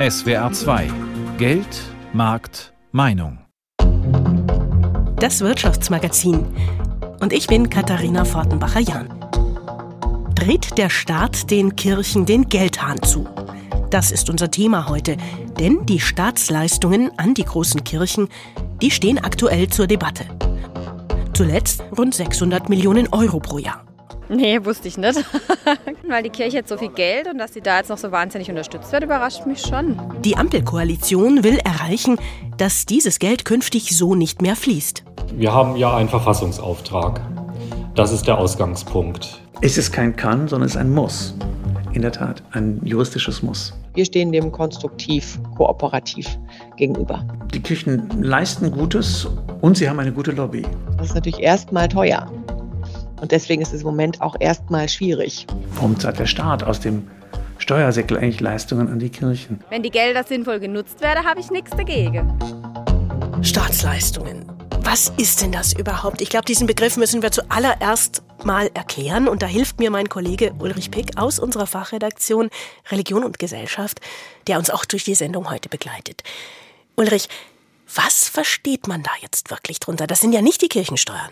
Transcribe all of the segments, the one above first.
SWR 2 Geld, Markt, Meinung. Das Wirtschaftsmagazin. Und ich bin Katharina Fortenbacher-Jahn. Dreht der Staat den Kirchen den Geldhahn zu? Das ist unser Thema heute. Denn die Staatsleistungen an die großen Kirchen, die stehen aktuell zur Debatte. Zuletzt rund 600 Millionen Euro pro Jahr. Nee, wusste ich nicht. Weil die Kirche hat so viel Geld und dass sie da jetzt noch so wahnsinnig unterstützt wird, überrascht mich schon. Die Ampelkoalition will erreichen, dass dieses Geld künftig so nicht mehr fließt. Wir haben ja einen Verfassungsauftrag. Das ist der Ausgangspunkt. Es ist kein Kann, sondern es ist ein Muss. In der Tat, ein juristisches Muss. Wir stehen dem konstruktiv, kooperativ gegenüber. Die Kirchen leisten Gutes und sie haben eine gute Lobby. Das ist natürlich erstmal teuer. Und deswegen ist es im Moment auch erstmal schwierig. Warum zahlt der Staat aus dem Steuersäckel eigentlich Leistungen an die Kirchen? Wenn die Gelder sinnvoll genutzt werden, habe ich nichts dagegen. Staatsleistungen. Was ist denn das überhaupt? Ich glaube, diesen Begriff müssen wir zuallererst mal erklären. Und da hilft mir mein Kollege Ulrich Pick aus unserer Fachredaktion Religion und Gesellschaft, der uns auch durch die Sendung heute begleitet. Ulrich, was versteht man da jetzt wirklich drunter? Das sind ja nicht die Kirchensteuern.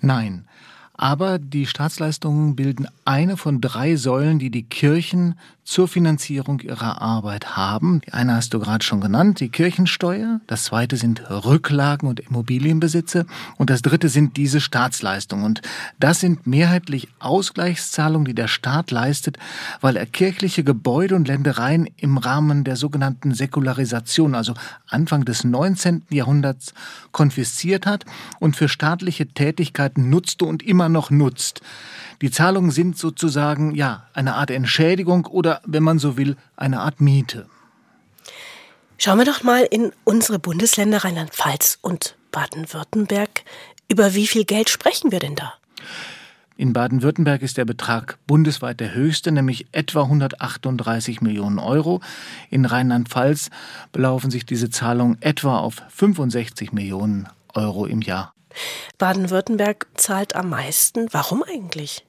Nein, aber die Staatsleistungen bilden eine von drei Säulen, die die Kirchen zur Finanzierung ihrer Arbeit haben. Die eine hast du gerade schon genannt, die Kirchensteuer. Das zweite sind Rücklagen und Immobilienbesitze. Und das dritte sind diese Staatsleistungen. Und das sind mehrheitlich Ausgleichszahlungen, die der Staat leistet, weil er kirchliche Gebäude und Ländereien im Rahmen der sogenannten Säkularisation, also Anfang des 19. Jahrhunderts, konfisziert hat und für staatliche Tätigkeiten nutzte und immer noch nutzt. Die Zahlungen sind sozusagen, ja, eine Art Entschädigung oder, wenn man so will, eine Art Miete. Schauen wir doch mal in unsere Bundesländer Rheinland-Pfalz und Baden-Württemberg. Über wie viel Geld sprechen wir denn da? In Baden-Württemberg ist der Betrag bundesweit der höchste, nämlich etwa 138 Millionen Euro. In Rheinland-Pfalz belaufen sich diese Zahlungen etwa auf 65 Millionen Euro im Jahr. Baden-Württemberg zahlt am meisten. Warum eigentlich?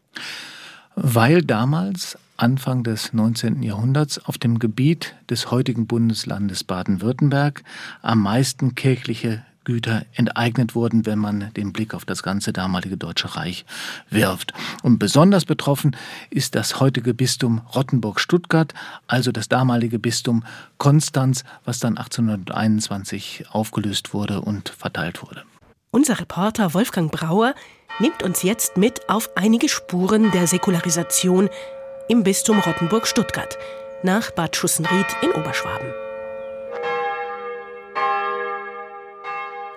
Weil damals, Anfang des 19. Jahrhunderts, auf dem Gebiet des heutigen Bundeslandes Baden-Württemberg am meisten kirchliche Güter enteignet wurden, wenn man den Blick auf das ganze damalige Deutsche Reich wirft. Und besonders betroffen ist das heutige Bistum Rottenburg-Stuttgart, also das damalige Bistum Konstanz, was dann 1821 aufgelöst wurde und verteilt wurde. Unser Reporter Wolfgang Brauer nimmt uns jetzt mit auf einige Spuren der Säkularisation im Bistum Rottenburg-Stuttgart nach Bad Schussenried in Oberschwaben.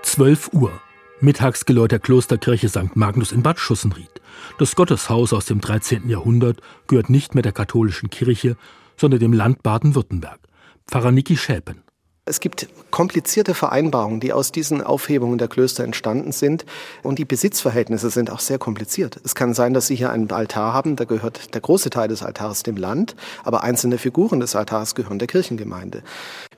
12 Uhr. Mittagsgeläut der Klosterkirche St. Magnus in Bad Schussenried. Das Gotteshaus aus dem 13. Jahrhundert gehört nicht mehr der katholischen Kirche, sondern dem Land Baden-Württemberg. Pfarrer Niki Schäpen. Es gibt komplizierte Vereinbarungen, die aus diesen Aufhebungen der Klöster entstanden sind. Und die Besitzverhältnisse sind auch sehr kompliziert. Es kann sein, dass Sie hier einen Altar haben, da gehört der große Teil des Altars dem Land, aber einzelne Figuren des Altars gehören der Kirchengemeinde.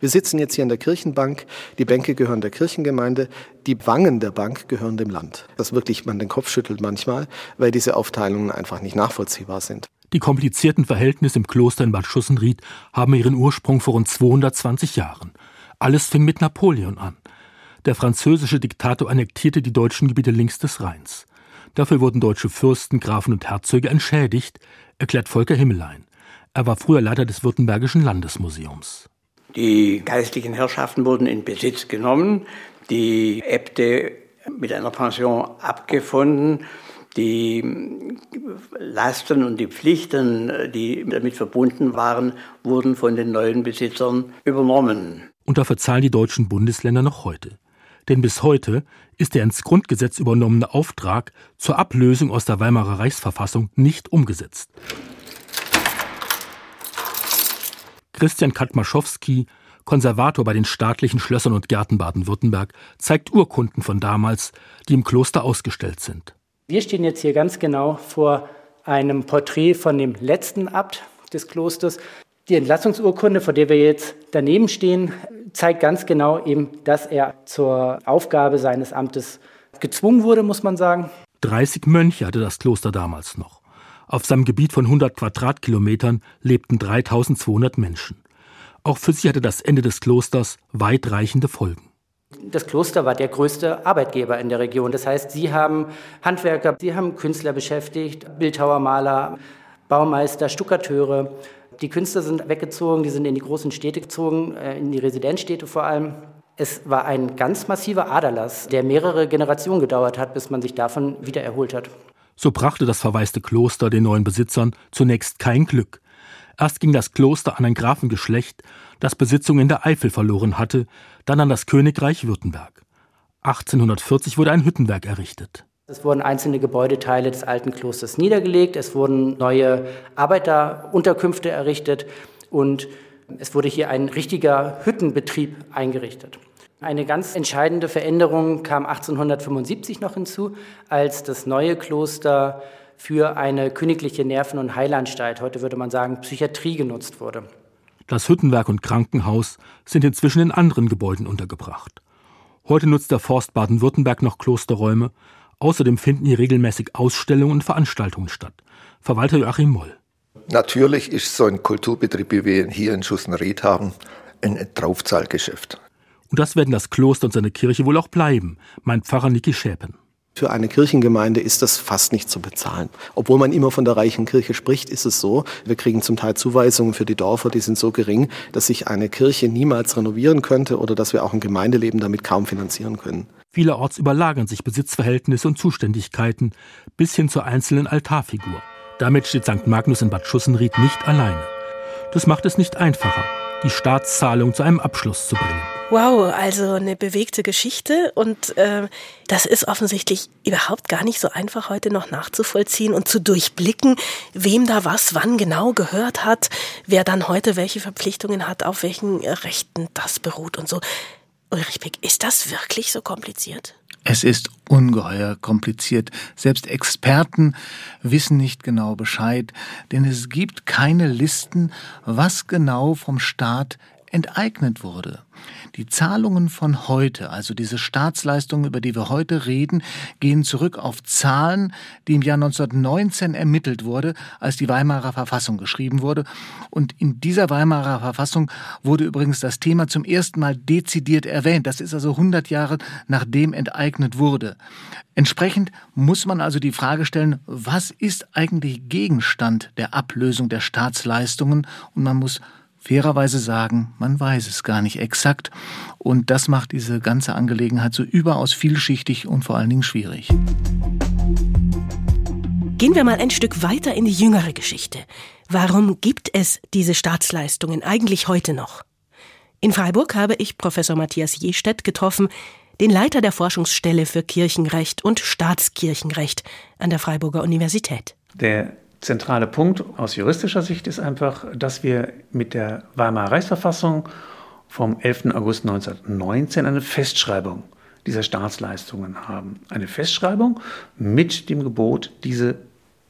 Wir sitzen jetzt hier in der Kirchenbank, die Bänke gehören der Kirchengemeinde, die Wangen der Bank gehören dem Land. Das wirklich man den Kopf schüttelt manchmal, weil diese Aufteilungen einfach nicht nachvollziehbar sind. Die komplizierten Verhältnisse im Kloster in Bad Schussenried haben ihren Ursprung vor rund 220 Jahren. Alles fing mit Napoleon an. Der französische Diktator annektierte die deutschen Gebiete links des Rheins. Dafür wurden deutsche Fürsten, Grafen und Herzöge entschädigt, erklärt Volker Himmelein. Er war früher Leiter des Württembergischen Landesmuseums. Die geistlichen Herrschaften wurden in Besitz genommen, die Äbte mit einer Pension abgefunden, die Lasten und die Pflichten, die damit verbunden waren, wurden von den neuen Besitzern übernommen. Und dafür zahlen die deutschen Bundesländer noch heute. Denn bis heute ist der ins Grundgesetz übernommene Auftrag zur Ablösung aus der Weimarer Reichsverfassung nicht umgesetzt. Christian Katmaschowski, Konservator bei den staatlichen Schlössern und Gärten Baden-Württemberg, zeigt Urkunden von damals, die im Kloster ausgestellt sind. Wir stehen jetzt hier ganz genau vor einem Porträt von dem letzten Abt des Klosters, die Entlassungsurkunde, vor der wir jetzt daneben stehen, zeigt ganz genau eben, dass er zur Aufgabe seines Amtes gezwungen wurde, muss man sagen. 30 Mönche hatte das Kloster damals noch. Auf seinem Gebiet von 100 Quadratkilometern lebten 3200 Menschen. Auch für sie hatte das Ende des Klosters weitreichende Folgen. Das Kloster war der größte Arbeitgeber in der Region. Das heißt, sie haben Handwerker, sie haben Künstler beschäftigt, Bildhauer, Maler, Baumeister, Stuckateure. Die Künstler sind weggezogen, die sind in die großen Städte gezogen, äh, in die Residenzstädte vor allem. Es war ein ganz massiver Aderlass, der mehrere Generationen gedauert hat, bis man sich davon wieder erholt hat. So brachte das verwaiste Kloster den neuen Besitzern zunächst kein Glück. Erst ging das Kloster an ein Grafengeschlecht, das Besitzung in der Eifel verloren hatte, dann an das Königreich Württemberg. 1840 wurde ein Hüttenwerk errichtet. Es wurden einzelne Gebäudeteile des alten Klosters niedergelegt, es wurden neue Arbeiterunterkünfte errichtet und es wurde hier ein richtiger Hüttenbetrieb eingerichtet. Eine ganz entscheidende Veränderung kam 1875 noch hinzu, als das neue Kloster für eine königliche Nerven- und Heilanstalt, heute würde man sagen Psychiatrie, genutzt wurde. Das Hüttenwerk und Krankenhaus sind inzwischen in anderen Gebäuden untergebracht. Heute nutzt der Forst Baden-Württemberg noch Klosterräume. Außerdem finden hier regelmäßig Ausstellungen und Veranstaltungen statt. Verwalter Joachim Moll. Natürlich ist so ein Kulturbetrieb, wie wir ihn hier in Schussenried haben, ein Draufzahlgeschäft. Und das werden das Kloster und seine Kirche wohl auch bleiben, meint Pfarrer Niki Schäpen. Für eine Kirchengemeinde ist das fast nicht zu bezahlen. Obwohl man immer von der reichen Kirche spricht, ist es so, wir kriegen zum Teil Zuweisungen für die Dörfer, die sind so gering, dass sich eine Kirche niemals renovieren könnte oder dass wir auch ein Gemeindeleben damit kaum finanzieren können. Vielerorts überlagern sich Besitzverhältnisse und Zuständigkeiten bis hin zur einzelnen Altarfigur. Damit steht St. Magnus in Bad Schussenried nicht alleine. Das macht es nicht einfacher, die Staatszahlung zu einem Abschluss zu bringen. Wow, also eine bewegte Geschichte und äh, das ist offensichtlich überhaupt gar nicht so einfach heute noch nachzuvollziehen und zu durchblicken, wem da was wann genau gehört hat, wer dann heute welche Verpflichtungen hat, auf welchen Rechten das beruht und so. Ulrich Pick, ist das wirklich so kompliziert? Es ist ungeheuer kompliziert. Selbst Experten wissen nicht genau Bescheid, denn es gibt keine Listen, was genau vom Staat enteignet wurde. Die Zahlungen von heute, also diese Staatsleistungen, über die wir heute reden, gehen zurück auf Zahlen, die im Jahr 1919 ermittelt wurde, als die Weimarer Verfassung geschrieben wurde. Und in dieser Weimarer Verfassung wurde übrigens das Thema zum ersten Mal dezidiert erwähnt. Das ist also 100 Jahre nachdem enteignet wurde. Entsprechend muss man also die Frage stellen, was ist eigentlich Gegenstand der Ablösung der Staatsleistungen? Und man muss fairerweise sagen, man weiß es gar nicht exakt. Und das macht diese ganze Angelegenheit so überaus vielschichtig und vor allen Dingen schwierig. Gehen wir mal ein Stück weiter in die jüngere Geschichte. Warum gibt es diese Staatsleistungen eigentlich heute noch? In Freiburg habe ich Professor Matthias Jestedt getroffen, den Leiter der Forschungsstelle für Kirchenrecht und Staatskirchenrecht an der Freiburger Universität. Der zentrale Punkt aus juristischer Sicht ist einfach, dass wir mit der Weimarer Reichsverfassung vom 11. August 1919 eine Festschreibung dieser Staatsleistungen haben. Eine Festschreibung mit dem Gebot, diese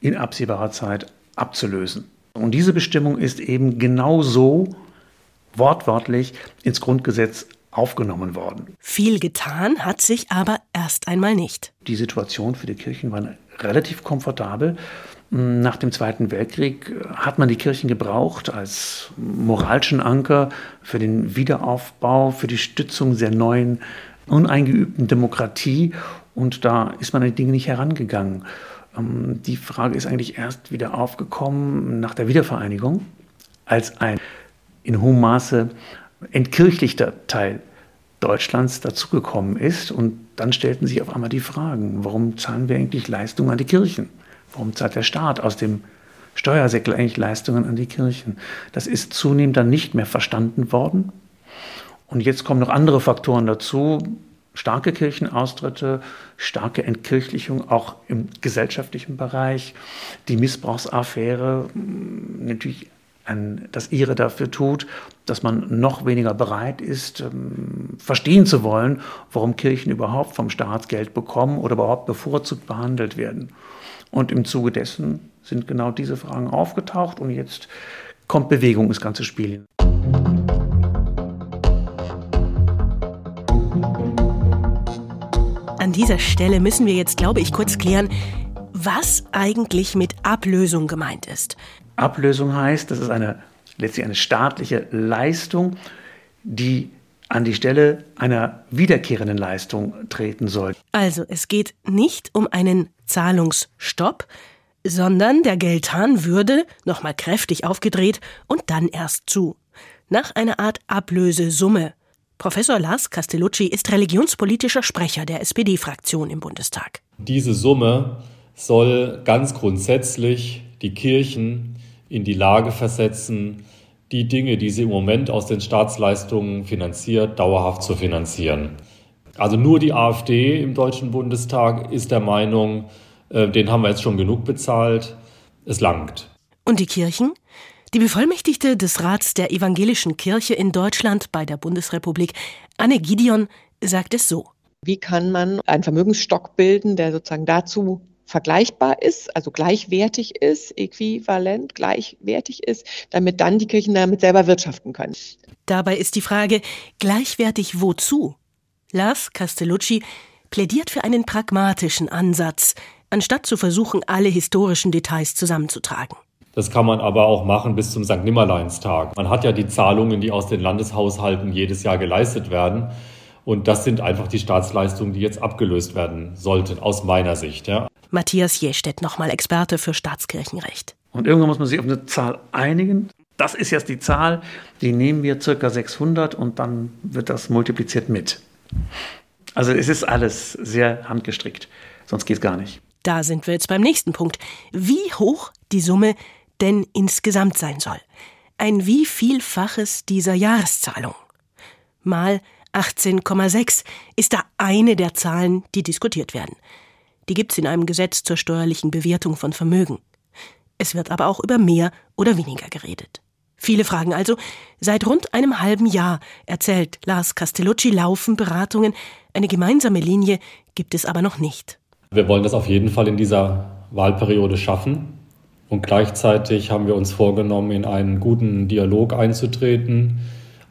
in absehbarer Zeit abzulösen. Und diese Bestimmung ist eben genauso wortwörtlich ins Grundgesetz aufgenommen worden. Viel getan hat sich aber erst einmal nicht. Die Situation für die Kirchen war relativ komfortabel. Nach dem Zweiten Weltkrieg hat man die Kirchen gebraucht als moralischen Anker für den Wiederaufbau, für die Stützung der neuen, uneingeübten Demokratie. Und da ist man an die Dinge nicht herangegangen. Ähm, die Frage ist eigentlich erst wieder aufgekommen nach der Wiedervereinigung, als ein in hohem Maße entkirchlichter Teil Deutschlands dazugekommen ist. Und dann stellten sich auf einmal die Fragen, warum zahlen wir eigentlich Leistungen an die Kirchen? Warum zahlt der Staat aus dem Steuersäckel eigentlich Leistungen an die Kirchen? Das ist zunehmend dann nicht mehr verstanden worden. Und jetzt kommen noch andere Faktoren dazu. Starke Kirchenaustritte, starke Entkirchlichung auch im gesellschaftlichen Bereich, die Missbrauchsaffäre, natürlich ein, das ihre dafür tut, dass man noch weniger bereit ist, ähm, verstehen zu wollen, warum Kirchen überhaupt vom Staat Geld bekommen oder überhaupt bevorzugt behandelt werden. Und im Zuge dessen sind genau diese Fragen aufgetaucht und jetzt kommt Bewegung ins ganze Spiel. An dieser Stelle müssen wir jetzt, glaube ich, kurz klären, was eigentlich mit Ablösung gemeint ist. Ablösung heißt, das ist eine letztlich eine staatliche Leistung, die an die Stelle einer wiederkehrenden Leistung treten soll. Also es geht nicht um einen Zahlungsstopp, sondern der Geldhahn würde, nochmal kräftig aufgedreht und dann erst zu. Nach einer Art Ablösesumme. Professor Lars Castellucci ist religionspolitischer Sprecher der SPD-Fraktion im Bundestag. Diese Summe soll ganz grundsätzlich die Kirchen in die Lage versetzen, die Dinge, die sie im Moment aus den Staatsleistungen finanziert, dauerhaft zu finanzieren. Also nur die AfD im Deutschen Bundestag ist der Meinung, äh, den haben wir jetzt schon genug bezahlt, es langt. Und die Kirchen? Die Bevollmächtigte des Rats der Evangelischen Kirche in Deutschland bei der Bundesrepublik, Anne Gideon, sagt es so. Wie kann man einen Vermögensstock bilden, der sozusagen dazu vergleichbar ist, also gleichwertig ist, äquivalent gleichwertig ist, damit dann die Kirchen damit selber wirtschaften können. Dabei ist die Frage, gleichwertig wozu? Lars Castellucci plädiert für einen pragmatischen Ansatz, anstatt zu versuchen, alle historischen Details zusammenzutragen. Das kann man aber auch machen bis zum St. Nimmerleinstag. Man hat ja die Zahlungen, die aus den Landeshaushalten jedes Jahr geleistet werden. Und das sind einfach die Staatsleistungen, die jetzt abgelöst werden sollten, aus meiner Sicht. Ja. Matthias Jestedt, nochmal Experte für Staatskirchenrecht. Und irgendwann muss man sich auf eine Zahl einigen. Das ist jetzt die Zahl, die nehmen wir circa 600 und dann wird das multipliziert mit. Also es ist alles sehr handgestrickt, sonst geht es gar nicht. Da sind wir jetzt beim nächsten Punkt. Wie hoch die Summe denn insgesamt sein soll. Ein wie vielfaches dieser Jahreszahlung. Mal 18,6 ist da eine der Zahlen, die diskutiert werden. Die gibt's in einem Gesetz zur steuerlichen Bewertung von Vermögen. Es wird aber auch über mehr oder weniger geredet. Viele fragen also, seit rund einem halben Jahr, erzählt Lars Castellucci, laufen Beratungen. Eine gemeinsame Linie gibt es aber noch nicht. Wir wollen das auf jeden Fall in dieser Wahlperiode schaffen. Und gleichzeitig haben wir uns vorgenommen, in einen guten Dialog einzutreten.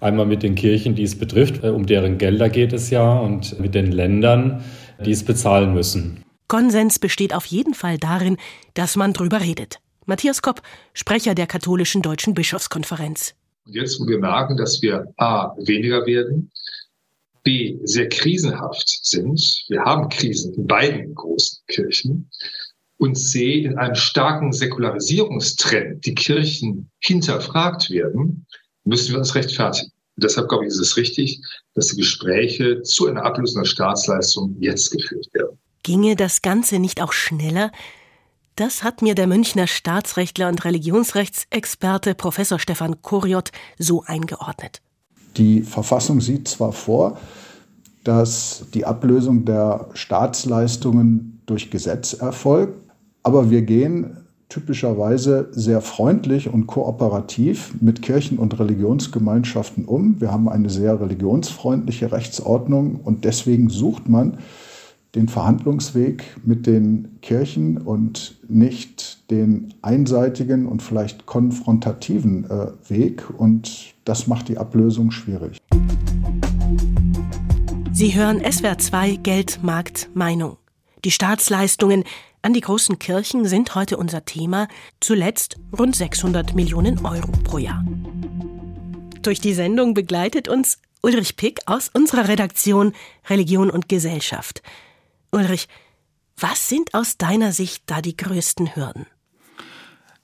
Einmal mit den Kirchen, die es betrifft, um deren Gelder geht es ja, und mit den Ländern, die es bezahlen müssen. Konsens besteht auf jeden Fall darin, dass man drüber redet. Matthias Kopp, Sprecher der katholischen Deutschen Bischofskonferenz. Und jetzt, wo wir merken, dass wir A, weniger werden, B, sehr krisenhaft sind, wir haben Krisen in beiden großen Kirchen, und C, in einem starken Säkularisierungstrend die Kirchen hinterfragt werden, müssen wir uns rechtfertigen. Deshalb glaube ich, ist es richtig, dass die Gespräche zu einer Ablösung der Staatsleistung jetzt geführt werden. Ginge das Ganze nicht auch schneller? Das hat mir der Münchner Staatsrechtler und Religionsrechtsexperte Professor Stefan Kuriot so eingeordnet. Die Verfassung sieht zwar vor, dass die Ablösung der Staatsleistungen durch Gesetz erfolgt, aber wir gehen typischerweise sehr freundlich und kooperativ mit Kirchen und Religionsgemeinschaften um. Wir haben eine sehr religionsfreundliche Rechtsordnung und deswegen sucht man den Verhandlungsweg mit den Kirchen und nicht den einseitigen und vielleicht konfrontativen äh, Weg. Und das macht die Ablösung schwierig. Sie hören SWR 2 Geld, Markt, Meinung. Die Staatsleistungen an die großen Kirchen sind heute unser Thema, zuletzt rund 600 Millionen Euro pro Jahr. Durch die Sendung begleitet uns Ulrich Pick aus unserer Redaktion Religion und Gesellschaft. Ulrich, was sind aus deiner Sicht da die größten Hürden?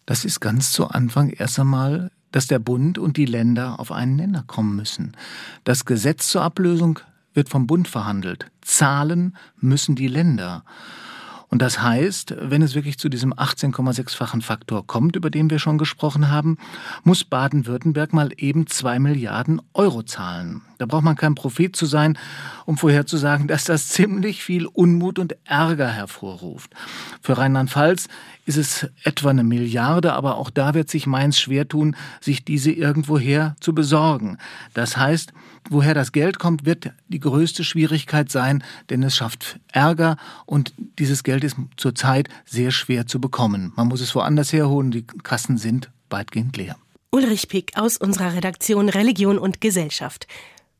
Das ist ganz zu Anfang erst einmal, dass der Bund und die Länder auf einen Nenner kommen müssen. Das Gesetz zur Ablösung wird vom Bund verhandelt. Zahlen müssen die Länder. Und das heißt, wenn es wirklich zu diesem 18,6-fachen Faktor kommt, über den wir schon gesprochen haben, muss Baden-Württemberg mal eben zwei Milliarden Euro zahlen. Da braucht man kein Prophet zu sein, um vorherzusagen, dass das ziemlich viel Unmut und Ärger hervorruft. Für Rheinland-Pfalz ist es etwa eine Milliarde, aber auch da wird sich Mainz schwer tun, sich diese irgendwoher zu besorgen. Das heißt, woher das Geld kommt, wird die größte Schwierigkeit sein, denn es schafft Ärger und dieses Geld ist zurzeit sehr schwer zu bekommen. Man muss es woanders herholen, die Kassen sind weitgehend leer. Ulrich Pick aus unserer Redaktion Religion und Gesellschaft.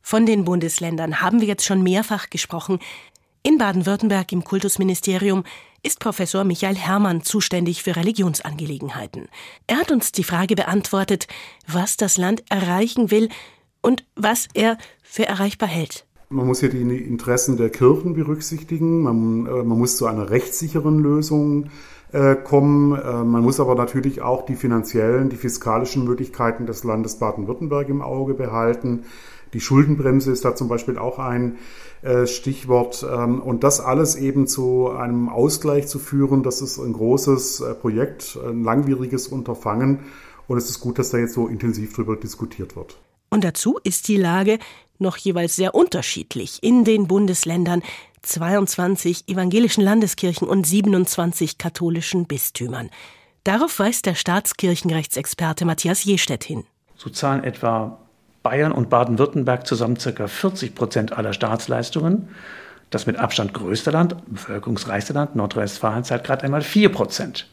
Von den Bundesländern haben wir jetzt schon mehrfach gesprochen. In Baden-Württemberg im Kultusministerium ist Professor Michael Herrmann zuständig für Religionsangelegenheiten. Er hat uns die Frage beantwortet, was das Land erreichen will und was er für erreichbar hält. Man muss hier die Interessen der Kirchen berücksichtigen. Man, äh, man muss zu einer rechtssicheren Lösung äh, kommen. Äh, man muss aber natürlich auch die finanziellen, die fiskalischen Möglichkeiten des Landes Baden-Württemberg im Auge behalten. Die Schuldenbremse ist da zum Beispiel auch ein Stichwort. Ähm, und das alles eben zu einem Ausgleich zu führen, das ist ein großes äh, Projekt, ein langwieriges Unterfangen. Und es ist gut, dass da jetzt so intensiv darüber diskutiert wird. Und dazu ist die Lage noch jeweils sehr unterschiedlich in den Bundesländern, 22 evangelischen Landeskirchen und 27 katholischen Bistümern. Darauf weist der Staatskirchenrechtsexperte Matthias Jestedt hin. So zahlen etwa Bayern und Baden-Württemberg zusammen ca. 40 Prozent aller Staatsleistungen. Das mit Abstand größte Land, bevölkerungsreichste Land, Nordrhein-Westfalen, zahlt gerade einmal 4 Prozent.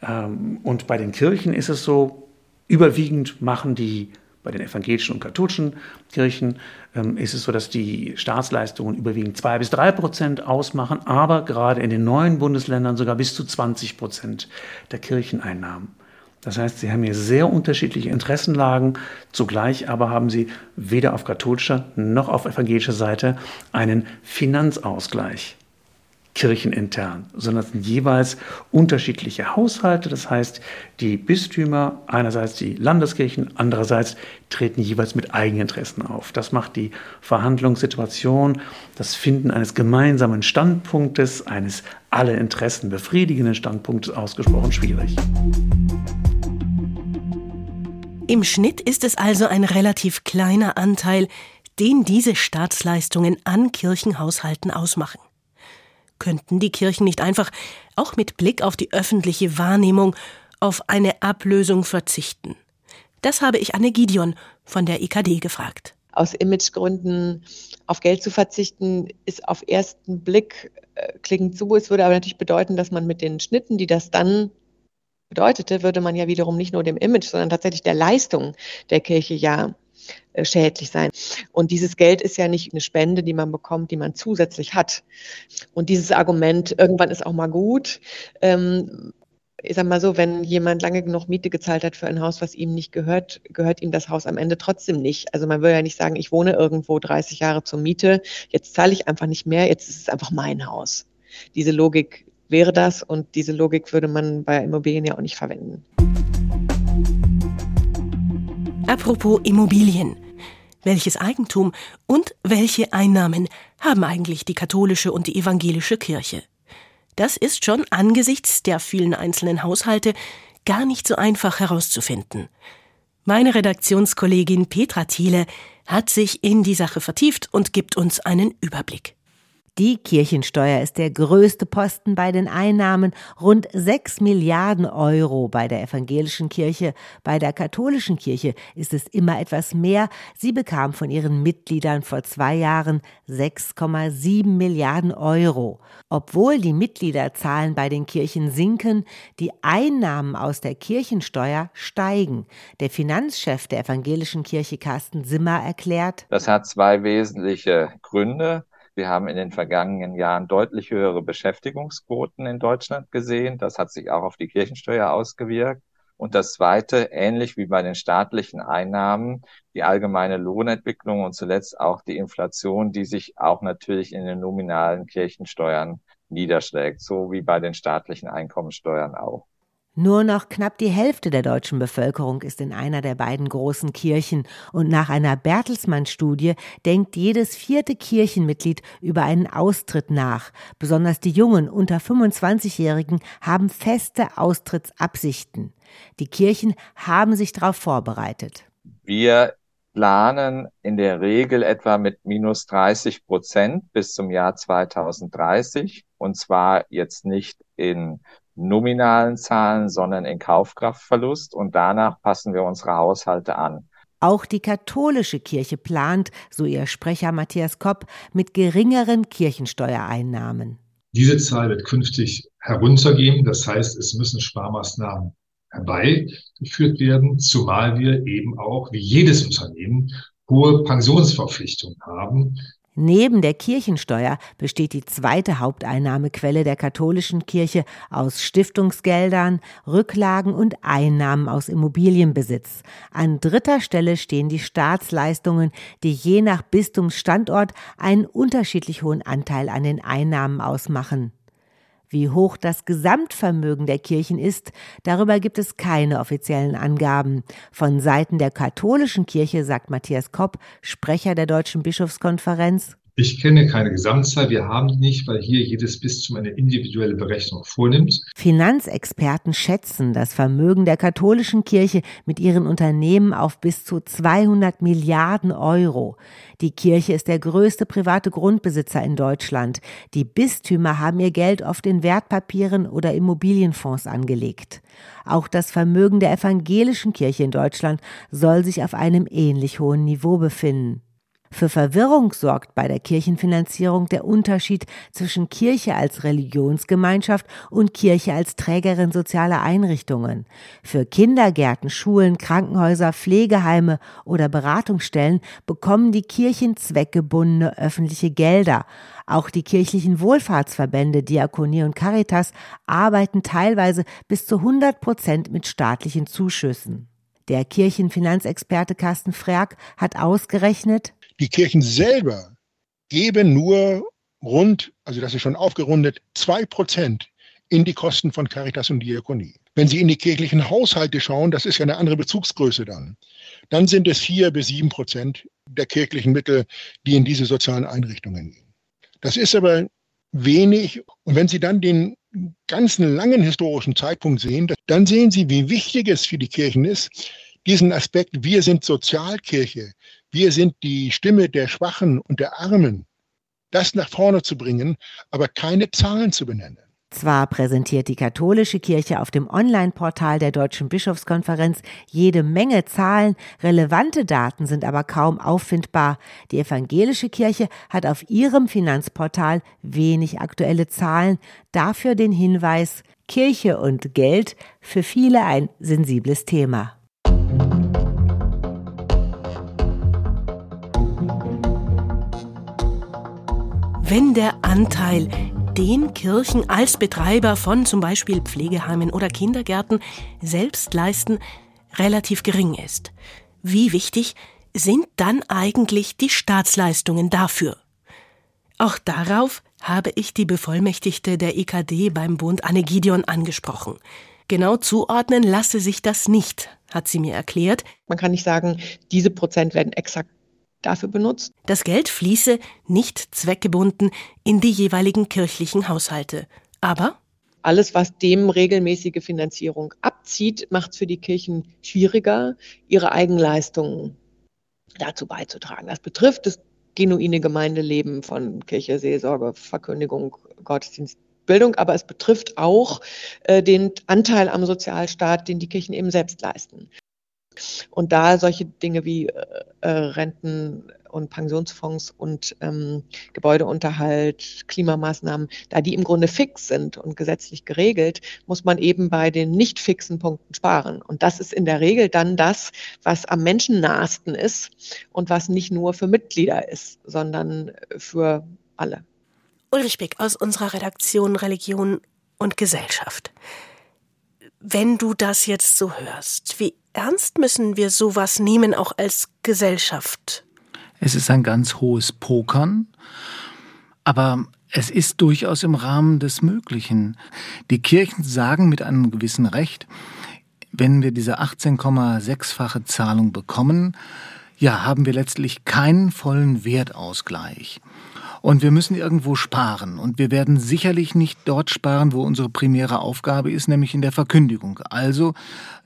Ähm, und bei den Kirchen ist es so, überwiegend machen die bei den evangelischen und katholischen Kirchen ähm, ist es so, dass die Staatsleistungen überwiegend zwei bis drei Prozent ausmachen, aber gerade in den neuen Bundesländern sogar bis zu 20 Prozent der Kircheneinnahmen. Das heißt, sie haben hier sehr unterschiedliche Interessenlagen. Zugleich aber haben sie weder auf katholischer noch auf evangelischer Seite einen Finanzausgleich kirchenintern, sondern es sind jeweils unterschiedliche Haushalte. Das heißt, die Bistümer, einerseits die Landeskirchen, andererseits treten jeweils mit Eigeninteressen auf. Das macht die Verhandlungssituation, das Finden eines gemeinsamen Standpunktes, eines alle Interessen befriedigenden Standpunktes ausgesprochen schwierig. Im Schnitt ist es also ein relativ kleiner Anteil, den diese Staatsleistungen an Kirchenhaushalten ausmachen. Könnten die Kirchen nicht einfach, auch mit Blick auf die öffentliche Wahrnehmung, auf eine Ablösung verzichten? Das habe ich Anne Gideon von der IKD gefragt. Aus Imagegründen auf Geld zu verzichten, ist auf ersten Blick äh, klingt so. Es würde aber natürlich bedeuten, dass man mit den Schnitten, die das dann bedeutete, würde man ja wiederum nicht nur dem Image, sondern tatsächlich der Leistung der Kirche ja äh, schädlich sein. Und dieses Geld ist ja nicht eine Spende, die man bekommt, die man zusätzlich hat. Und dieses Argument, irgendwann ist auch mal gut, ähm, ich sag mal so, wenn jemand lange genug Miete gezahlt hat für ein Haus, was ihm nicht gehört, gehört ihm das Haus am Ende trotzdem nicht. Also man will ja nicht sagen, ich wohne irgendwo 30 Jahre zur Miete, jetzt zahle ich einfach nicht mehr, jetzt ist es einfach mein Haus. Diese Logik wäre das und diese Logik würde man bei Immobilien ja auch nicht verwenden. Apropos Immobilien. Welches Eigentum und welche Einnahmen haben eigentlich die katholische und die evangelische Kirche? Das ist schon angesichts der vielen einzelnen Haushalte gar nicht so einfach herauszufinden. Meine Redaktionskollegin Petra Thiele hat sich in die Sache vertieft und gibt uns einen Überblick. Die Kirchensteuer ist der größte Posten bei den Einnahmen, rund 6 Milliarden Euro bei der evangelischen Kirche. Bei der katholischen Kirche ist es immer etwas mehr. Sie bekam von ihren Mitgliedern vor zwei Jahren 6,7 Milliarden Euro. Obwohl die Mitgliederzahlen bei den Kirchen sinken, die Einnahmen aus der Kirchensteuer steigen. Der Finanzchef der evangelischen Kirche Carsten Simmer erklärt, das hat zwei wesentliche Gründe. Wir haben in den vergangenen Jahren deutlich höhere Beschäftigungsquoten in Deutschland gesehen. Das hat sich auch auf die Kirchensteuer ausgewirkt. Und das Zweite, ähnlich wie bei den staatlichen Einnahmen, die allgemeine Lohnentwicklung und zuletzt auch die Inflation, die sich auch natürlich in den nominalen Kirchensteuern niederschlägt, so wie bei den staatlichen Einkommensteuern auch. Nur noch knapp die Hälfte der deutschen Bevölkerung ist in einer der beiden großen Kirchen und nach einer Bertelsmann-Studie denkt jedes vierte Kirchenmitglied über einen Austritt nach. Besonders die jungen unter 25-Jährigen haben feste Austrittsabsichten. Die Kirchen haben sich darauf vorbereitet. Wir planen in der Regel etwa mit minus 30 Prozent bis zum Jahr 2030 und zwar jetzt nicht in nominalen Zahlen, sondern in Kaufkraftverlust und danach passen wir unsere Haushalte an. Auch die katholische Kirche plant, so ihr Sprecher Matthias Kopp, mit geringeren Kirchensteuereinnahmen. Diese Zahl wird künftig heruntergehen. Das heißt, es müssen Sparmaßnahmen herbeigeführt werden, zumal wir eben auch, wie jedes Unternehmen, hohe Pensionsverpflichtungen haben, Neben der Kirchensteuer besteht die zweite Haupteinnahmequelle der katholischen Kirche aus Stiftungsgeldern, Rücklagen und Einnahmen aus Immobilienbesitz. An dritter Stelle stehen die Staatsleistungen, die je nach Bistumsstandort einen unterschiedlich hohen Anteil an den Einnahmen ausmachen. Wie hoch das Gesamtvermögen der Kirchen ist, darüber gibt es keine offiziellen Angaben. Von Seiten der katholischen Kirche sagt Matthias Kopp, Sprecher der Deutschen Bischofskonferenz, ich kenne keine Gesamtzahl, wir haben die nicht, weil hier jedes Bistum eine individuelle Berechnung vornimmt. Finanzexperten schätzen das Vermögen der katholischen Kirche mit ihren Unternehmen auf bis zu 200 Milliarden Euro. Die Kirche ist der größte private Grundbesitzer in Deutschland. Die Bistümer haben ihr Geld oft in Wertpapieren oder Immobilienfonds angelegt. Auch das Vermögen der evangelischen Kirche in Deutschland soll sich auf einem ähnlich hohen Niveau befinden. Für Verwirrung sorgt bei der Kirchenfinanzierung der Unterschied zwischen Kirche als Religionsgemeinschaft und Kirche als Trägerin sozialer Einrichtungen. Für Kindergärten, Schulen, Krankenhäuser, Pflegeheime oder Beratungsstellen bekommen die Kirchen zweckgebundene öffentliche Gelder. Auch die kirchlichen Wohlfahrtsverbände Diakonie und Caritas arbeiten teilweise bis zu 100 Prozent mit staatlichen Zuschüssen. Der Kirchenfinanzexperte Carsten Frerk hat ausgerechnet, die Kirchen selber geben nur rund, also das ist schon aufgerundet, zwei Prozent in die Kosten von Caritas und Diakonie. Wenn Sie in die kirchlichen Haushalte schauen, das ist ja eine andere Bezugsgröße dann, dann sind es vier bis sieben Prozent der kirchlichen Mittel, die in diese sozialen Einrichtungen gehen. Das ist aber wenig. Und wenn Sie dann den ganzen langen historischen Zeitpunkt sehen, dann sehen Sie, wie wichtig es für die Kirchen ist, diesen Aspekt, wir sind Sozialkirche, wir sind die Stimme der Schwachen und der Armen, das nach vorne zu bringen, aber keine Zahlen zu benennen. Zwar präsentiert die katholische Kirche auf dem Online-Portal der Deutschen Bischofskonferenz jede Menge Zahlen, relevante Daten sind aber kaum auffindbar. Die evangelische Kirche hat auf ihrem Finanzportal wenig aktuelle Zahlen, dafür den Hinweis, Kirche und Geld für viele ein sensibles Thema. Wenn der Anteil, den Kirchen als Betreiber von zum Beispiel Pflegeheimen oder Kindergärten selbst leisten, relativ gering ist. Wie wichtig sind dann eigentlich die Staatsleistungen dafür? Auch darauf habe ich die Bevollmächtigte der EKD beim Bund Anne Gideon angesprochen. Genau zuordnen lasse sich das nicht, hat sie mir erklärt. Man kann nicht sagen, diese Prozent werden exakt dafür benutzt. Das Geld fließe nicht zweckgebunden in die jeweiligen kirchlichen Haushalte. Aber alles, was dem regelmäßige Finanzierung abzieht, macht es für die Kirchen schwieriger, ihre Eigenleistungen dazu beizutragen. Das betrifft das genuine Gemeindeleben von Kirche, Seelsorge, Verkündigung, Gottesdienst, Bildung, aber es betrifft auch äh, den Anteil am Sozialstaat, den die Kirchen eben selbst leisten. Und da solche Dinge wie äh, äh, Renten und Pensionsfonds und ähm, Gebäudeunterhalt, Klimamaßnahmen, da die im Grunde fix sind und gesetzlich geregelt, muss man eben bei den nicht fixen Punkten sparen. Und das ist in der Regel dann das, was am menschennahesten ist und was nicht nur für Mitglieder ist, sondern für alle. Ulrich Beck aus unserer Redaktion Religion und Gesellschaft. Wenn du das jetzt so hörst, wie ernst müssen wir sowas nehmen, auch als Gesellschaft? Es ist ein ganz hohes Pokern, aber es ist durchaus im Rahmen des Möglichen. Die Kirchen sagen mit einem gewissen Recht, wenn wir diese 18,6-fache Zahlung bekommen, ja, haben wir letztlich keinen vollen Wertausgleich. Und wir müssen irgendwo sparen. Und wir werden sicherlich nicht dort sparen, wo unsere primäre Aufgabe ist, nämlich in der Verkündigung. Also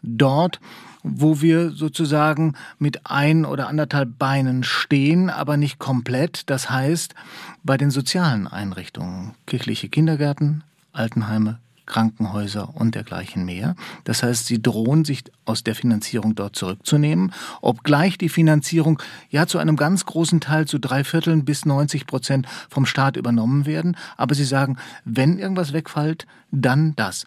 dort, wo wir sozusagen mit ein oder anderthalb Beinen stehen, aber nicht komplett. Das heißt, bei den sozialen Einrichtungen, kirchliche Kindergärten, Altenheime, Krankenhäuser und dergleichen mehr. Das heißt, sie drohen sich aus der Finanzierung dort zurückzunehmen, obgleich die Finanzierung ja zu einem ganz großen Teil zu drei Vierteln bis 90 Prozent vom Staat übernommen werden. Aber sie sagen, wenn irgendwas wegfällt, dann das.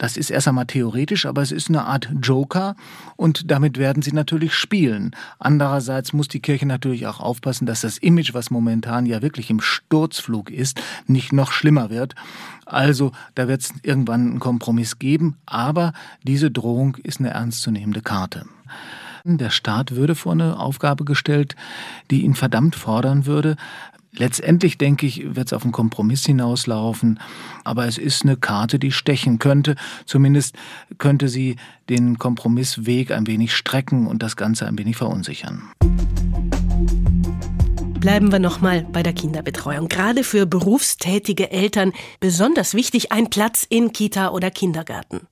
Das ist erst einmal theoretisch, aber es ist eine Art Joker und damit werden sie natürlich spielen. Andererseits muss die Kirche natürlich auch aufpassen, dass das Image, was momentan ja wirklich im Sturzflug ist, nicht noch schlimmer wird. Also da wird es irgendwann einen Kompromiss geben, aber diese Drohung ist eine ernstzunehmende Karte. Der Staat würde vor eine Aufgabe gestellt, die ihn verdammt fordern würde, Letztendlich, denke ich, wird es auf einen Kompromiss hinauslaufen, aber es ist eine Karte, die stechen könnte. Zumindest könnte sie den Kompromissweg ein wenig strecken und das Ganze ein wenig verunsichern. Bleiben wir nochmal bei der Kinderbetreuung. Gerade für berufstätige Eltern besonders wichtig ein Platz in Kita oder Kindergarten.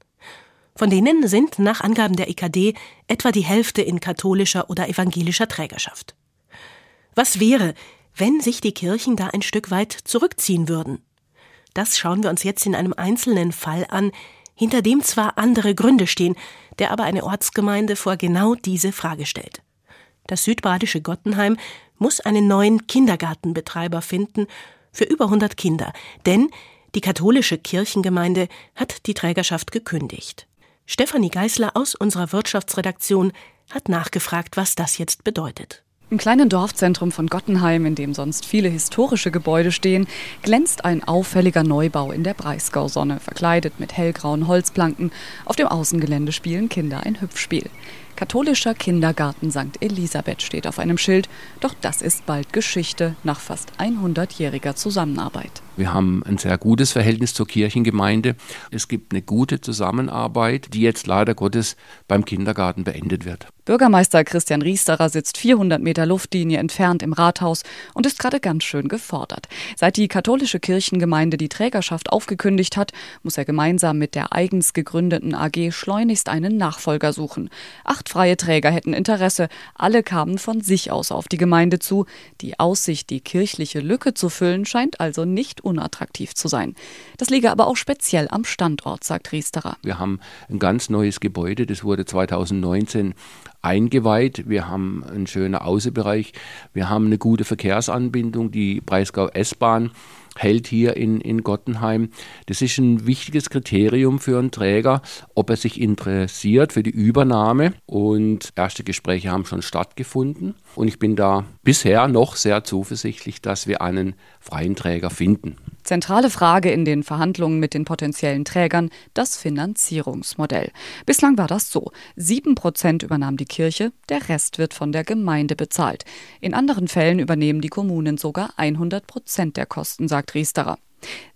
Von denen sind nach Angaben der IKD etwa die Hälfte in katholischer oder evangelischer Trägerschaft. Was wäre, wenn sich die Kirchen da ein Stück weit zurückziehen würden. Das schauen wir uns jetzt in einem einzelnen Fall an, hinter dem zwar andere Gründe stehen, der aber eine Ortsgemeinde vor genau diese Frage stellt. Das südbadische Gottenheim muss einen neuen Kindergartenbetreiber finden für über 100 Kinder, denn die katholische Kirchengemeinde hat die Trägerschaft gekündigt. Stefanie Geißler aus unserer Wirtschaftsredaktion hat nachgefragt, was das jetzt bedeutet. Im kleinen Dorfzentrum von Gottenheim, in dem sonst viele historische Gebäude stehen, glänzt ein auffälliger Neubau in der Breisgau-Sonne, verkleidet mit hellgrauen Holzplanken. Auf dem Außengelände spielen Kinder ein Hüpfspiel. Katholischer Kindergarten St. Elisabeth steht auf einem Schild, doch das ist bald Geschichte nach fast 100-jähriger Zusammenarbeit. Wir haben ein sehr gutes Verhältnis zur Kirchengemeinde. Es gibt eine gute Zusammenarbeit, die jetzt leider Gottes beim Kindergarten beendet wird. Bürgermeister Christian Riesterer sitzt 400 Meter Luftlinie entfernt im Rathaus und ist gerade ganz schön gefordert. Seit die katholische Kirchengemeinde die Trägerschaft aufgekündigt hat, muss er gemeinsam mit der eigens gegründeten AG schleunigst einen Nachfolger suchen. Acht freie Träger hätten Interesse, alle kamen von sich aus auf die Gemeinde zu. Die Aussicht, die kirchliche Lücke zu füllen, scheint also nicht unattraktiv zu sein. Das liege aber auch speziell am Standort, sagt Riesterer. Wir haben ein ganz neues Gebäude, das wurde 2019 eingeweiht. Wir haben einen schönen Außenbereich. Wir haben eine gute Verkehrsanbindung. Die Breisgau S-Bahn hält hier in, in Gottenheim. Das ist ein wichtiges Kriterium für einen Träger, ob er sich interessiert für die Übernahme. Und erste Gespräche haben schon stattgefunden. Und ich bin da bisher noch sehr zuversichtlich, dass wir einen freien Träger finden. Zentrale Frage in den Verhandlungen mit den potenziellen Trägern das Finanzierungsmodell. Bislang war das so. Sieben Prozent übernahm die Kirche, der Rest wird von der Gemeinde bezahlt. In anderen Fällen übernehmen die Kommunen sogar 100 Prozent der Kosten, sagt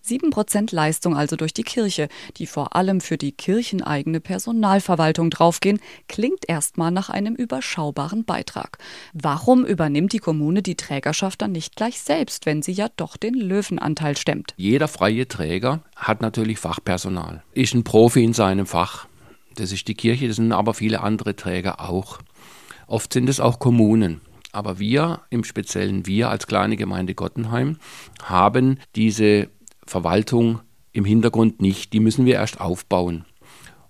Sieben Prozent Leistung also durch die Kirche, die vor allem für die kircheneigene Personalverwaltung draufgehen, klingt erstmal nach einem überschaubaren Beitrag. Warum übernimmt die Kommune die Trägerschaft dann nicht gleich selbst, wenn sie ja doch den Löwenanteil stemmt? Jeder freie Träger hat natürlich Fachpersonal, ist ein Profi in seinem Fach. Das ist die Kirche, das sind aber viele andere Träger auch. Oft sind es auch Kommunen. Aber wir, im Speziellen wir als kleine Gemeinde Gottenheim, haben diese Verwaltung im Hintergrund nicht. Die müssen wir erst aufbauen.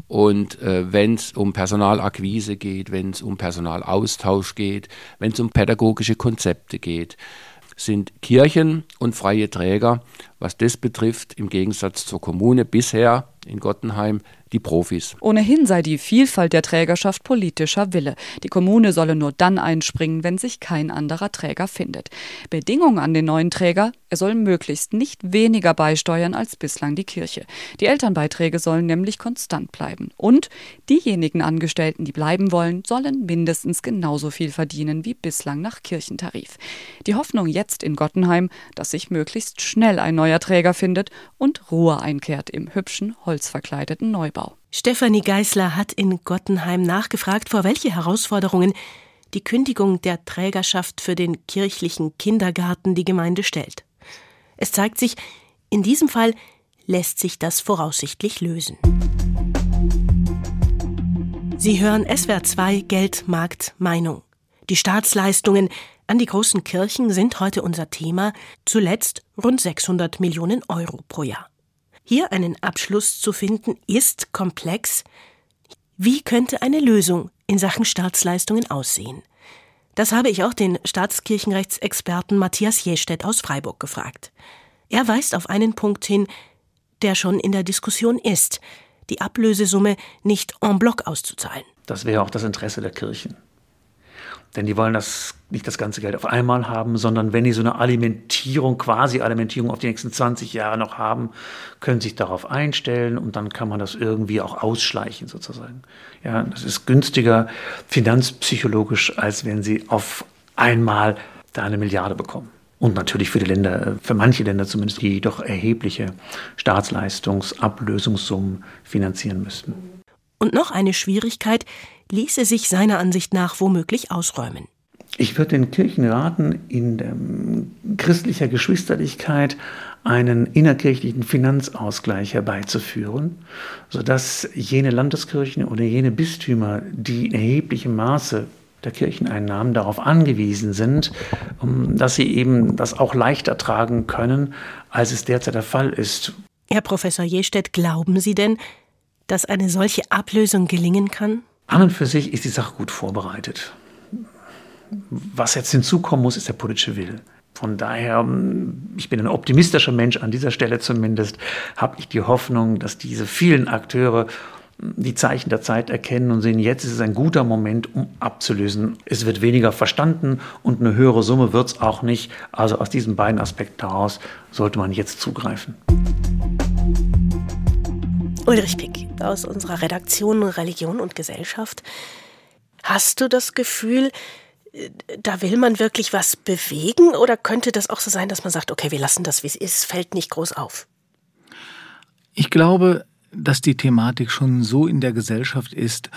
Und äh, wenn es um Personalakquise geht, wenn es um Personalaustausch geht, wenn es um pädagogische Konzepte geht, sind Kirchen und freie Träger, was das betrifft, im Gegensatz zur Kommune bisher in Gottenheim die Profis. Ohnehin sei die Vielfalt der Trägerschaft politischer Wille. Die Kommune solle nur dann einspringen, wenn sich kein anderer Träger findet. Bedingung an den neuen Träger, er soll möglichst nicht weniger beisteuern als bislang die Kirche. Die Elternbeiträge sollen nämlich konstant bleiben. Und diejenigen Angestellten, die bleiben wollen, sollen mindestens genauso viel verdienen wie bislang nach Kirchentarif. Die Hoffnung jetzt in Gottenheim, dass sich möglichst schnell ein neuer Träger findet und Ruhe einkehrt im hübschen, holzverkleideten Neubau. Stefanie Geißler hat in Gottenheim nachgefragt, vor welche Herausforderungen die Kündigung der Trägerschaft für den kirchlichen Kindergarten die Gemeinde stellt. Es zeigt sich, in diesem Fall lässt sich das voraussichtlich lösen. Sie hören SWR 2 Geld, Markt, Meinung. Die Staatsleistungen an die großen Kirchen sind heute unser Thema, zuletzt rund 600 Millionen Euro pro Jahr. Hier einen Abschluss zu finden, ist komplex. Wie könnte eine Lösung in Sachen Staatsleistungen aussehen? Das habe ich auch den Staatskirchenrechtsexperten Matthias Jestedt aus Freiburg gefragt. Er weist auf einen Punkt hin, der schon in der Diskussion ist, die Ablösesumme nicht en bloc auszuzahlen. Das wäre auch das Interesse der Kirchen. Denn die wollen das nicht das ganze Geld auf einmal haben, sondern wenn die so eine Alimentierung, quasi Alimentierung auf die nächsten 20 Jahre noch haben, können sich darauf einstellen und dann kann man das irgendwie auch ausschleichen sozusagen. Ja, das ist günstiger finanzpsychologisch, als wenn sie auf einmal da eine Milliarde bekommen. Und natürlich für die Länder, für manche Länder zumindest, die doch erhebliche Staatsleistungsablösungssummen finanzieren müssten. Und noch eine Schwierigkeit ließe sich seiner Ansicht nach womöglich ausräumen. Ich würde den Kirchen raten, in der christlicher Geschwisterlichkeit einen innerkirchlichen Finanzausgleich herbeizuführen, sodass jene Landeskirchen oder jene Bistümer, die in erheblichem Maße der Kircheneinnahmen darauf angewiesen sind, dass sie eben das auch leichter tragen können, als es derzeit der Fall ist. Herr Professor Jestedt, glauben Sie denn, dass eine solche Ablösung gelingen kann? An und für sich ist die Sache gut vorbereitet. Was jetzt hinzukommen muss, ist der politische Wille. Von daher, ich bin ein optimistischer Mensch an dieser Stelle zumindest, habe ich die Hoffnung, dass diese vielen Akteure die Zeichen der Zeit erkennen und sehen, jetzt ist es ein guter Moment, um abzulösen. Es wird weniger verstanden und eine höhere Summe wird es auch nicht. Also aus diesen beiden Aspekten heraus sollte man jetzt zugreifen. Ulrich Pick aus unserer Redaktion Religion und Gesellschaft. Hast du das Gefühl, da will man wirklich was bewegen oder könnte das auch so sein, dass man sagt, okay, wir lassen das, wie es ist, fällt nicht groß auf? Ich glaube, dass die Thematik schon so in der Gesellschaft ist,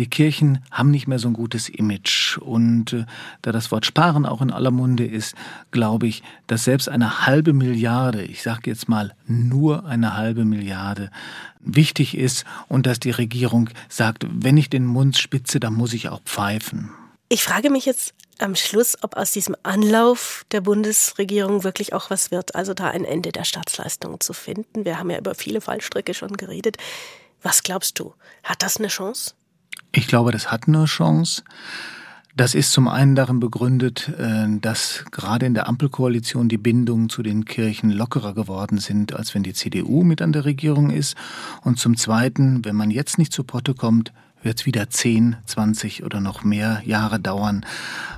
die Kirchen haben nicht mehr so ein gutes Image. Und äh, da das Wort Sparen auch in aller Munde ist, glaube ich, dass selbst eine halbe Milliarde, ich sage jetzt mal nur eine halbe Milliarde, wichtig ist und dass die Regierung sagt, wenn ich den Mund spitze, dann muss ich auch pfeifen. Ich frage mich jetzt am Schluss, ob aus diesem Anlauf der Bundesregierung wirklich auch was wird, also da ein Ende der Staatsleistungen zu finden. Wir haben ja über viele Fallstricke schon geredet. Was glaubst du? Hat das eine Chance? Ich glaube, das hat eine Chance. Das ist zum einen darin begründet, äh, dass gerade in der Ampelkoalition die Bindungen zu den Kirchen lockerer geworden sind, als wenn die CDU mit an der Regierung ist. Und zum Zweiten, wenn man jetzt nicht zu Potte kommt, wird es wieder 10, 20 oder noch mehr Jahre dauern.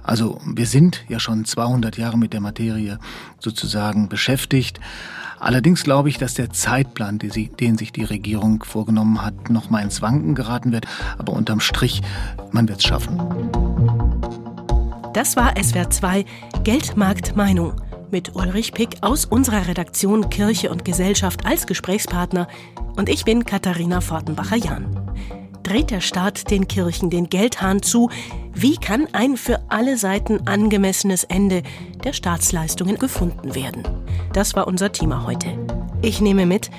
Also wir sind ja schon 200 Jahre mit der Materie sozusagen beschäftigt. Allerdings glaube ich, dass der Zeitplan, den sich die Regierung vorgenommen hat, noch mal ins Wanken geraten wird. Aber unterm Strich, man wird es schaffen. Das war SWR 2 Geldmarkt Meinung mit Ulrich Pick aus unserer Redaktion Kirche und Gesellschaft als Gesprächspartner und ich bin Katharina Fortenbacher-Jahn dreht der Staat den Kirchen den Geldhahn zu. Wie kann ein für alle Seiten angemessenes Ende der Staatsleistungen gefunden werden? Das war unser Thema heute. Ich nehme mit,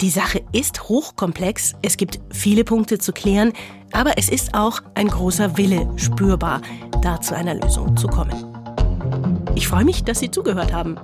die Sache ist hochkomplex, es gibt viele Punkte zu klären, aber es ist auch ein großer Wille spürbar, da zu einer Lösung zu kommen. Ich freue mich, dass Sie zugehört haben.